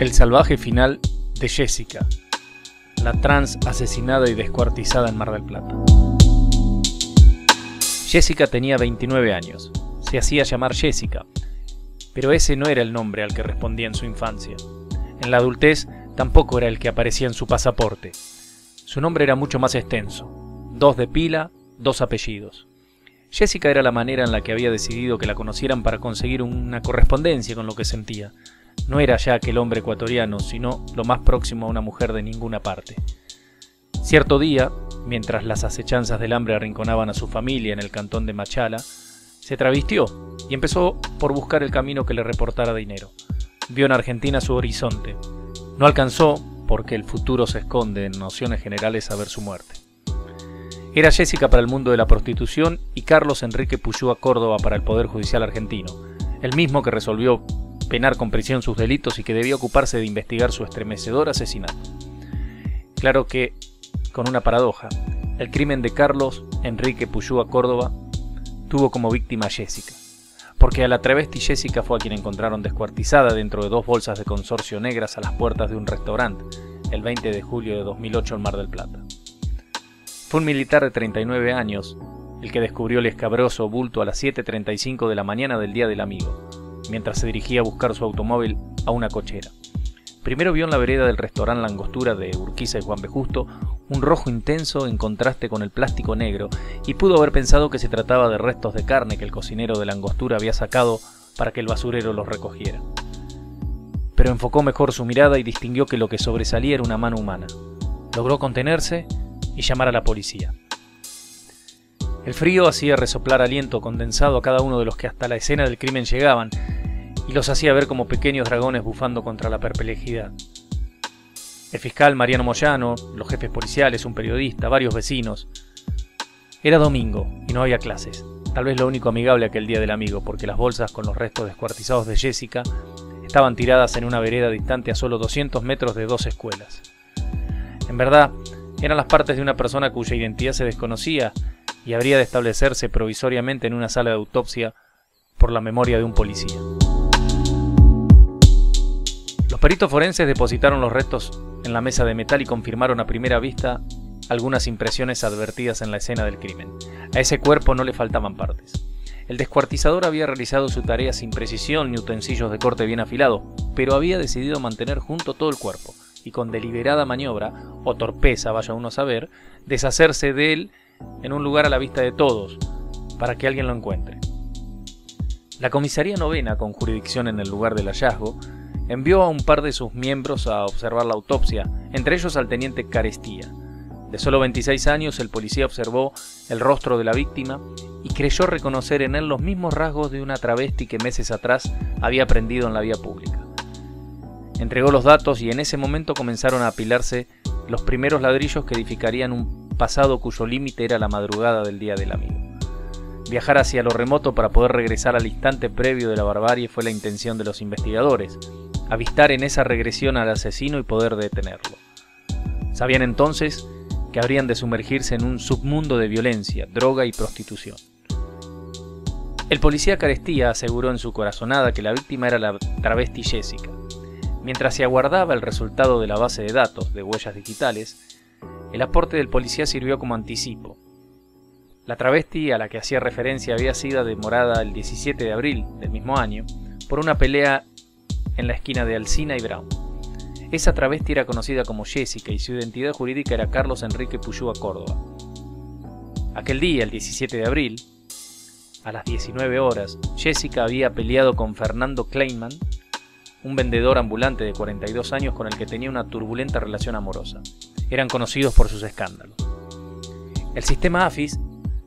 El salvaje final de Jessica, la trans asesinada y descuartizada en Mar del Plata. Jessica tenía 29 años, se hacía llamar Jessica, pero ese no era el nombre al que respondía en su infancia. En la adultez tampoco era el que aparecía en su pasaporte. Su nombre era mucho más extenso, dos de pila, dos apellidos. Jessica era la manera en la que había decidido que la conocieran para conseguir una correspondencia con lo que sentía. No era ya aquel hombre ecuatoriano, sino lo más próximo a una mujer de ninguna parte. Cierto día, mientras las acechanzas del hambre arrinconaban a su familia en el cantón de Machala, se travestió y empezó por buscar el camino que le reportara dinero. Vio en Argentina su horizonte. No alcanzó, porque el futuro se esconde en nociones generales a ver su muerte. Era Jessica para el mundo de la prostitución y Carlos Enrique a Córdoba para el Poder Judicial argentino, el mismo que resolvió penar con prisión sus delitos y que debía ocuparse de investigar su estremecedor asesinato. Claro que, con una paradoja, el crimen de Carlos Enrique a Córdoba tuvo como víctima a Jessica, porque a la travesti Jessica fue a quien encontraron descuartizada dentro de dos bolsas de consorcio negras a las puertas de un restaurante el 20 de julio de 2008 en Mar del Plata. Fue un militar de 39 años el que descubrió el escabroso bulto a las 7.35 de la mañana del día del amigo, mientras se dirigía a buscar su automóvil a una cochera. Primero vio en la vereda del restaurante Langostura de Urquiza y Juan B. Un rojo intenso en contraste con el plástico negro y pudo haber pensado que se trataba de restos de carne que el cocinero de Langostura había sacado para que el basurero los recogiera. Pero enfocó mejor su mirada y distinguió que lo que sobresalía era una mano humana. Logró contenerse y llamar a la policía. El frío hacía resoplar aliento condensado a cada uno de los que hasta la escena del crimen llegaban y los hacía ver como pequeños dragones bufando contra la perplejidad. El fiscal Mariano Moyano, los jefes policiales, un periodista, varios vecinos. Era domingo y no había clases. Tal vez lo único amigable aquel día del amigo, porque las bolsas con los restos descuartizados de Jessica estaban tiradas en una vereda distante a solo 200 metros de dos escuelas. En verdad, eran las partes de una persona cuya identidad se desconocía y habría de establecerse provisoriamente en una sala de autopsia por la memoria de un policía. Los peritos forenses depositaron los restos en la mesa de metal y confirmaron a primera vista algunas impresiones advertidas en la escena del crimen. A ese cuerpo no le faltaban partes. El descuartizador había realizado su tarea sin precisión ni utensilios de corte bien afilado, pero había decidido mantener junto todo el cuerpo, y con deliberada maniobra, o torpeza vaya uno a saber, deshacerse de él en un lugar a la vista de todos, para que alguien lo encuentre. La comisaría novena, con jurisdicción en el lugar del hallazgo, envió a un par de sus miembros a observar la autopsia, entre ellos al teniente Carestía. De solo 26 años, el policía observó el rostro de la víctima y creyó reconocer en él los mismos rasgos de una travesti que meses atrás había aprendido en la vía pública. Entregó los datos y en ese momento comenzaron a apilarse los primeros ladrillos que edificarían un pasado cuyo límite era la madrugada del día del amigo. Viajar hacia lo remoto para poder regresar al instante previo de la barbarie fue la intención de los investigadores, avistar en esa regresión al asesino y poder detenerlo. Sabían entonces que habrían de sumergirse en un submundo de violencia, droga y prostitución. El policía Carestía aseguró en su corazonada que la víctima era la travesti Jessica, Mientras se aguardaba el resultado de la base de datos de huellas digitales, el aporte del policía sirvió como anticipo. La travesti a la que hacía referencia había sido demorada el 17 de abril del mismo año por una pelea en la esquina de Alcina y Brown. Esa travesti era conocida como Jessica y su identidad jurídica era Carlos Enrique Puyúa Córdoba. Aquel día, el 17 de abril, a las 19 horas, Jessica había peleado con Fernando Kleinman un vendedor ambulante de 42 años con el que tenía una turbulenta relación amorosa. Eran conocidos por sus escándalos. El sistema AFIS,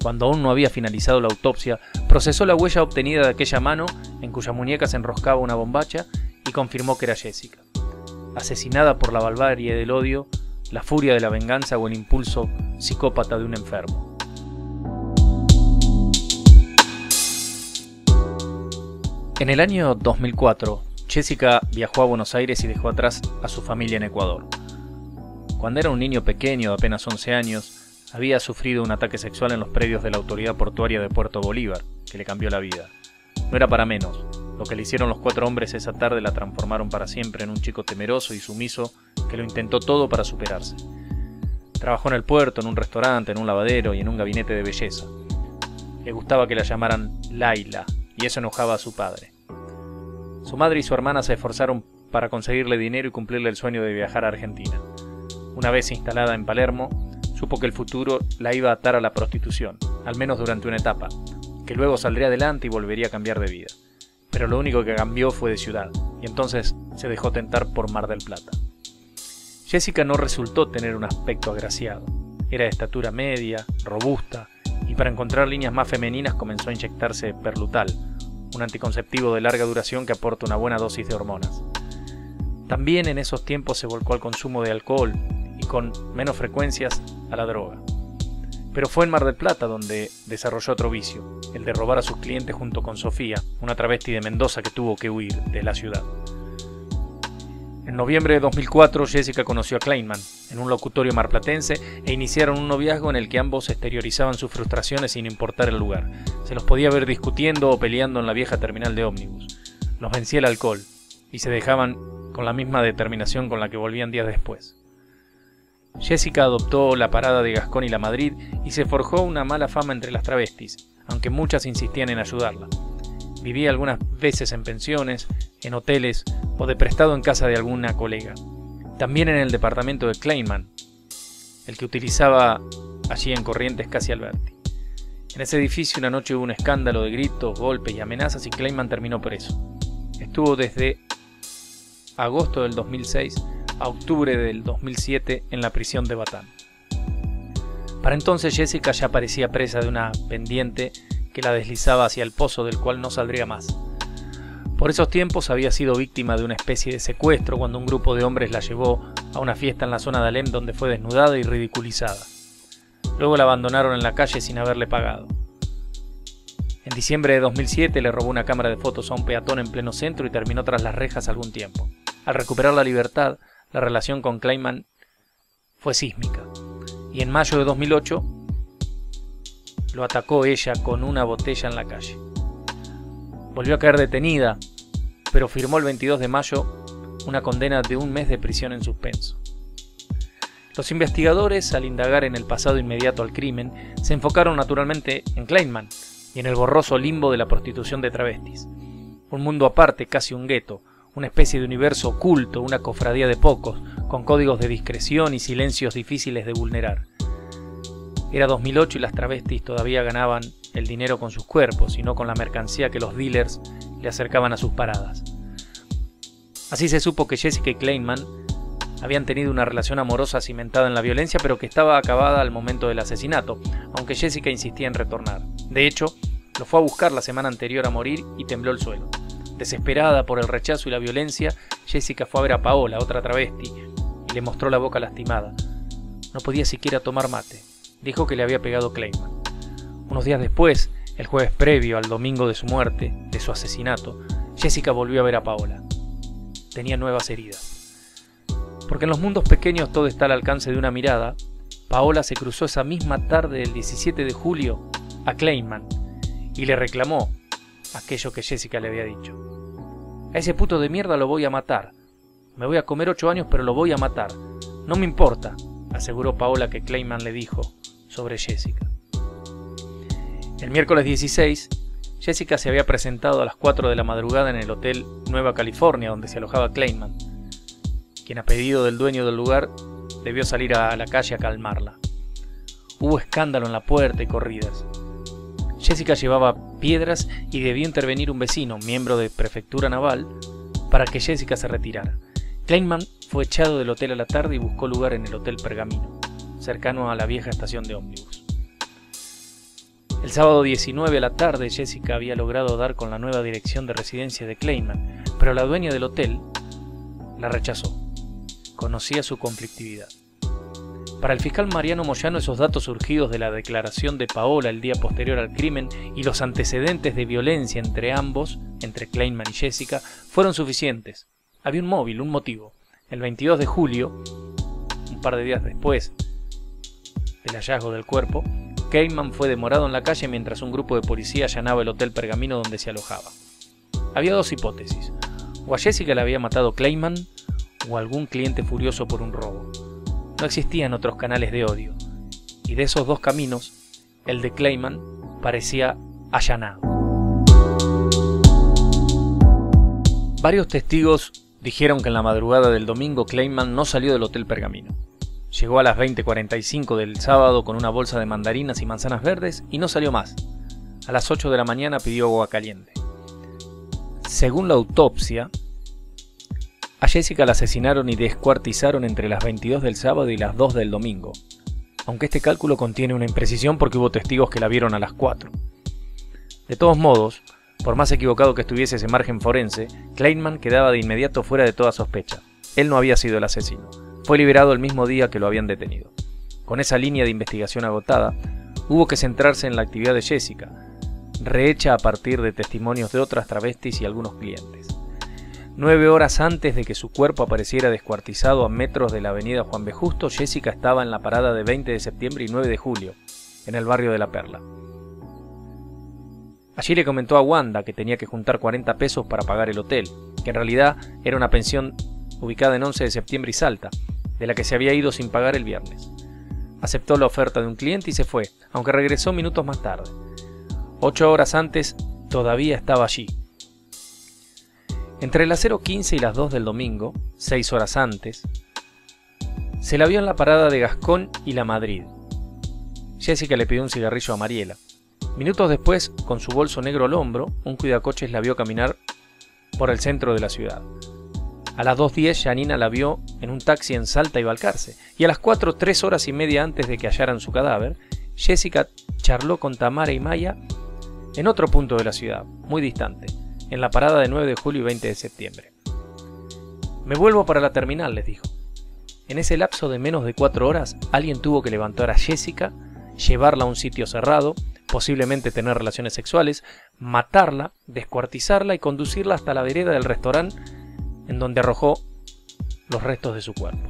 cuando aún no había finalizado la autopsia, procesó la huella obtenida de aquella mano en cuya muñeca se enroscaba una bombacha y confirmó que era Jessica. Asesinada por la barbarie del odio, la furia de la venganza o el impulso psicópata de un enfermo. En el año 2004, Jessica viajó a Buenos Aires y dejó atrás a su familia en Ecuador. Cuando era un niño pequeño de apenas 11 años, había sufrido un ataque sexual en los predios de la autoridad portuaria de Puerto Bolívar, que le cambió la vida. No era para menos. Lo que le hicieron los cuatro hombres esa tarde la transformaron para siempre en un chico temeroso y sumiso que lo intentó todo para superarse. Trabajó en el puerto, en un restaurante, en un lavadero y en un gabinete de belleza. Le gustaba que la llamaran Laila, y eso enojaba a su padre. Su madre y su hermana se esforzaron para conseguirle dinero y cumplirle el sueño de viajar a Argentina. Una vez instalada en Palermo, supo que el futuro la iba a atar a la prostitución, al menos durante una etapa, que luego saldría adelante y volvería a cambiar de vida. Pero lo único que cambió fue de ciudad, y entonces se dejó tentar por Mar del Plata. Jessica no resultó tener un aspecto agraciado. Era de estatura media, robusta, y para encontrar líneas más femeninas comenzó a inyectarse perlutal, un anticonceptivo de larga duración que aporta una buena dosis de hormonas. También en esos tiempos se volcó al consumo de alcohol y con menos frecuencias a la droga. Pero fue en Mar del Plata donde desarrolló otro vicio, el de robar a sus clientes junto con Sofía, una travesti de Mendoza que tuvo que huir de la ciudad. En noviembre de 2004, Jessica conoció a Kleinman en un locutorio marplatense e iniciaron un noviazgo en el que ambos exteriorizaban sus frustraciones sin importar el lugar. Se los podía ver discutiendo o peleando en la vieja terminal de ómnibus. Los vencía el alcohol y se dejaban con la misma determinación con la que volvían días después. Jessica adoptó la parada de Gascón y la Madrid y se forjó una mala fama entre las travestis, aunque muchas insistían en ayudarla. Vivía algunas veces en pensiones, en hoteles o de prestado en casa de alguna colega. También en el departamento de Kleinman, el que utilizaba allí en Corrientes casi Alberti. En ese edificio una noche hubo un escándalo de gritos, golpes y amenazas y Kleinman terminó preso. Estuvo desde agosto del 2006 a octubre del 2007 en la prisión de Batán. Para entonces Jessica ya parecía presa de una pendiente que la deslizaba hacia el pozo del cual no saldría más. Por esos tiempos había sido víctima de una especie de secuestro cuando un grupo de hombres la llevó a una fiesta en la zona de Alem donde fue desnudada y ridiculizada. Luego la abandonaron en la calle sin haberle pagado. En diciembre de 2007 le robó una cámara de fotos a un peatón en pleno centro y terminó tras las rejas algún tiempo. Al recuperar la libertad, la relación con Kleinman fue sísmica. Y en mayo de 2008 lo atacó ella con una botella en la calle. Volvió a caer detenida, pero firmó el 22 de mayo una condena de un mes de prisión en suspenso. Los investigadores, al indagar en el pasado inmediato al crimen, se enfocaron naturalmente en Kleinman y en el borroso limbo de la prostitución de travestis. Un mundo aparte, casi un gueto, una especie de universo oculto, una cofradía de pocos, con códigos de discreción y silencios difíciles de vulnerar. Era 2008 y las travestis todavía ganaban el dinero con sus cuerpos y no con la mercancía que los dealers le acercaban a sus paradas. Así se supo que Jessica y Kleinman habían tenido una relación amorosa cimentada en la violencia, pero que estaba acabada al momento del asesinato, aunque Jessica insistía en retornar. De hecho, lo fue a buscar la semana anterior a morir y tembló el suelo. Desesperada por el rechazo y la violencia, Jessica fue a ver a Paola, otra travesti, y le mostró la boca lastimada. No podía siquiera tomar mate dijo que le había pegado Clayman. Unos días después, el jueves previo al domingo de su muerte, de su asesinato, Jessica volvió a ver a Paola. Tenía nuevas heridas. Porque en los mundos pequeños todo está al alcance de una mirada, Paola se cruzó esa misma tarde del 17 de julio a Kleinman y le reclamó aquello que Jessica le había dicho. A ese puto de mierda lo voy a matar. Me voy a comer ocho años pero lo voy a matar. No me importa, aseguró Paola que Kleinman le dijo, sobre Jessica. El miércoles 16, Jessica se había presentado a las 4 de la madrugada en el Hotel Nueva California, donde se alojaba Kleinman, quien a pedido del dueño del lugar debió salir a la calle a calmarla. Hubo escándalo en la puerta y corridas. Jessica llevaba piedras y debió intervenir un vecino, miembro de Prefectura Naval, para que Jessica se retirara. Kleinman fue echado del hotel a la tarde y buscó lugar en el Hotel Pergamino cercano a la vieja estación de ómnibus. El sábado 19 a la tarde Jessica había logrado dar con la nueva dirección de residencia de Kleinman, pero la dueña del hotel la rechazó. Conocía su conflictividad. Para el fiscal Mariano Moyano esos datos surgidos de la declaración de Paola el día posterior al crimen y los antecedentes de violencia entre ambos, entre Kleinman y Jessica, fueron suficientes. Había un móvil, un motivo. El 22 de julio, un par de días después el hallazgo del cuerpo, Cayman fue demorado en la calle mientras un grupo de policía allanaba el Hotel Pergamino donde se alojaba. Había dos hipótesis. O a Jessica la había matado Clayman o algún cliente furioso por un robo. No existían otros canales de odio. Y de esos dos caminos, el de Clayman parecía allanado. Varios testigos dijeron que en la madrugada del domingo Clayman no salió del Hotel Pergamino. Llegó a las 20:45 del sábado con una bolsa de mandarinas y manzanas verdes y no salió más. A las 8 de la mañana pidió agua caliente. Según la autopsia, a Jessica la asesinaron y descuartizaron entre las 22 del sábado y las 2 del domingo, aunque este cálculo contiene una imprecisión porque hubo testigos que la vieron a las 4. De todos modos, por más equivocado que estuviese ese margen forense, Kleinman quedaba de inmediato fuera de toda sospecha. Él no había sido el asesino. Fue liberado el mismo día que lo habían detenido. Con esa línea de investigación agotada, hubo que centrarse en la actividad de Jessica, rehecha a partir de testimonios de otras travestis y algunos clientes. Nueve horas antes de que su cuerpo apareciera descuartizado a metros de la avenida Juan B. Justo, Jessica estaba en la parada de 20 de septiembre y 9 de julio, en el barrio de La Perla. Allí le comentó a Wanda que tenía que juntar 40 pesos para pagar el hotel, que en realidad era una pensión ubicada en 11 de septiembre y Salta, de la que se había ido sin pagar el viernes. Aceptó la oferta de un cliente y se fue, aunque regresó minutos más tarde. Ocho horas antes todavía estaba allí. Entre las 0.15 y las 2 del domingo, seis horas antes, se la vio en la parada de Gascón y la Madrid. Jessica le pidió un cigarrillo a Mariela. Minutos después, con su bolso negro al hombro, un cuidacoches la vio caminar por el centro de la ciudad. A las 2.10 Janina la vio en un taxi en Salta y Balcarce, y a las 4, tres horas y media antes de que hallaran su cadáver, Jessica charló con Tamara y Maya en otro punto de la ciudad, muy distante, en la parada de 9 de julio y 20 de septiembre. Me vuelvo para la terminal, les dijo. En ese lapso de menos de cuatro horas, alguien tuvo que levantar a Jessica, llevarla a un sitio cerrado, posiblemente tener relaciones sexuales, matarla, descuartizarla y conducirla hasta la vereda del restaurante en donde arrojó los restos de su cuerpo.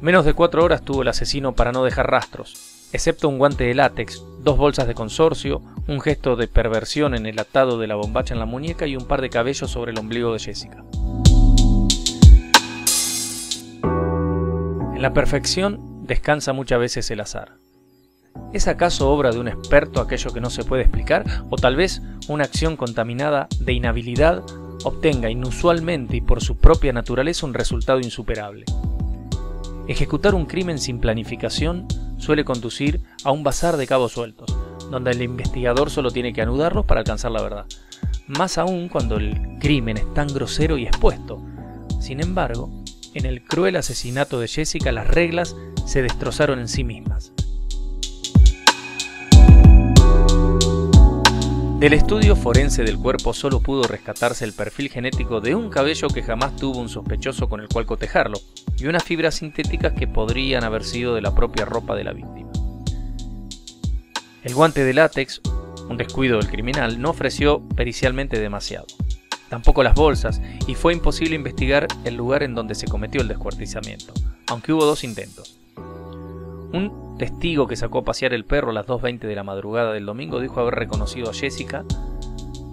Menos de cuatro horas tuvo el asesino para no dejar rastros, excepto un guante de látex, dos bolsas de consorcio, un gesto de perversión en el atado de la bombacha en la muñeca y un par de cabellos sobre el ombligo de Jessica. En la perfección descansa muchas veces el azar. ¿Es acaso obra de un experto aquello que no se puede explicar? ¿O tal vez una acción contaminada de inhabilidad obtenga inusualmente y por su propia naturaleza un resultado insuperable. Ejecutar un crimen sin planificación suele conducir a un bazar de cabos sueltos, donde el investigador solo tiene que anudarlos para alcanzar la verdad, más aún cuando el crimen es tan grosero y expuesto. Sin embargo, en el cruel asesinato de Jessica las reglas se destrozaron en sí mismas. Del estudio forense del cuerpo solo pudo rescatarse el perfil genético de un cabello que jamás tuvo un sospechoso con el cual cotejarlo, y unas fibras sintéticas que podrían haber sido de la propia ropa de la víctima. El guante de látex, un descuido del criminal, no ofreció pericialmente demasiado. Tampoco las bolsas, y fue imposible investigar el lugar en donde se cometió el descuartizamiento, aunque hubo dos intentos. Un testigo que sacó a pasear el perro a las 2.20 de la madrugada del domingo dijo haber reconocido a Jessica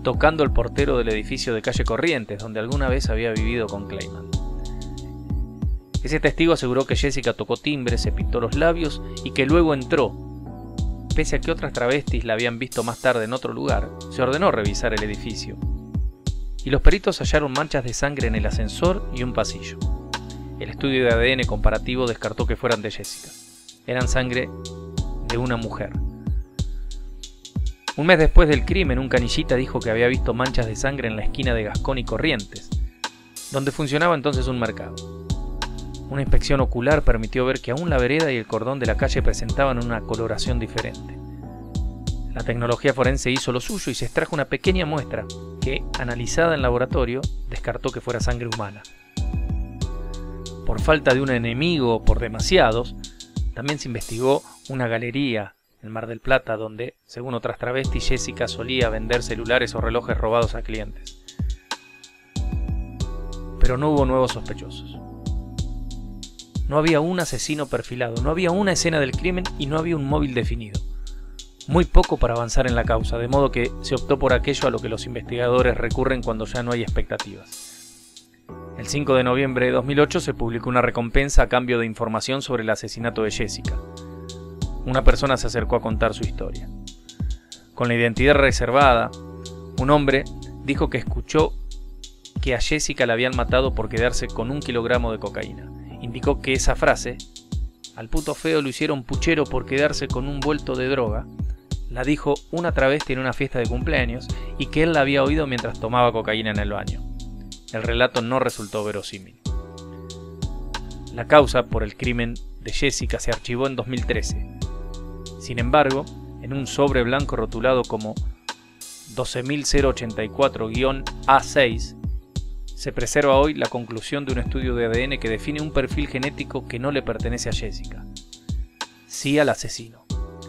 tocando el portero del edificio de calle Corrientes, donde alguna vez había vivido con Clayman. Ese testigo aseguró que Jessica tocó timbre, se pintó los labios y que luego entró. Pese a que otras travestis la habían visto más tarde en otro lugar, se ordenó revisar el edificio. Y los peritos hallaron manchas de sangre en el ascensor y un pasillo. El estudio de ADN comparativo descartó que fueran de Jessica eran sangre de una mujer. Un mes después del crimen, un canillita dijo que había visto manchas de sangre en la esquina de Gascón y Corrientes, donde funcionaba entonces un mercado. Una inspección ocular permitió ver que aún la vereda y el cordón de la calle presentaban una coloración diferente. La tecnología forense hizo lo suyo y se extrajo una pequeña muestra que, analizada en laboratorio, descartó que fuera sangre humana. Por falta de un enemigo o por demasiados, también se investigó una galería en Mar del Plata donde, según otras travestis, Jessica solía vender celulares o relojes robados a clientes. Pero no hubo nuevos sospechosos. No había un asesino perfilado, no había una escena del crimen y no había un móvil definido. muy poco para avanzar en la causa, de modo que se optó por aquello a lo que los investigadores recurren cuando ya no hay expectativas. El 5 de noviembre de 2008 se publicó una recompensa a cambio de información sobre el asesinato de Jessica. Una persona se acercó a contar su historia. Con la identidad reservada, un hombre dijo que escuchó que a Jessica la habían matado por quedarse con un kilogramo de cocaína. Indicó que esa frase, al puto feo lo hicieron puchero por quedarse con un vuelto de droga, la dijo una travesti en una fiesta de cumpleaños y que él la había oído mientras tomaba cocaína en el baño. El relato no resultó verosímil. La causa por el crimen de Jessica se archivó en 2013. Sin embargo, en un sobre blanco rotulado como 12084-A6, se preserva hoy la conclusión de un estudio de ADN que define un perfil genético que no le pertenece a Jessica. Sí al asesino.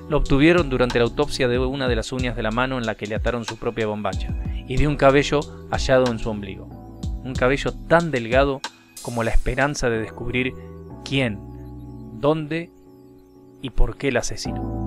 Lo obtuvieron durante la autopsia de una de las uñas de la mano en la que le ataron su propia bombacha y de un cabello hallado en su ombligo. Un cabello tan delgado como la esperanza de descubrir quién, dónde y por qué el asesino.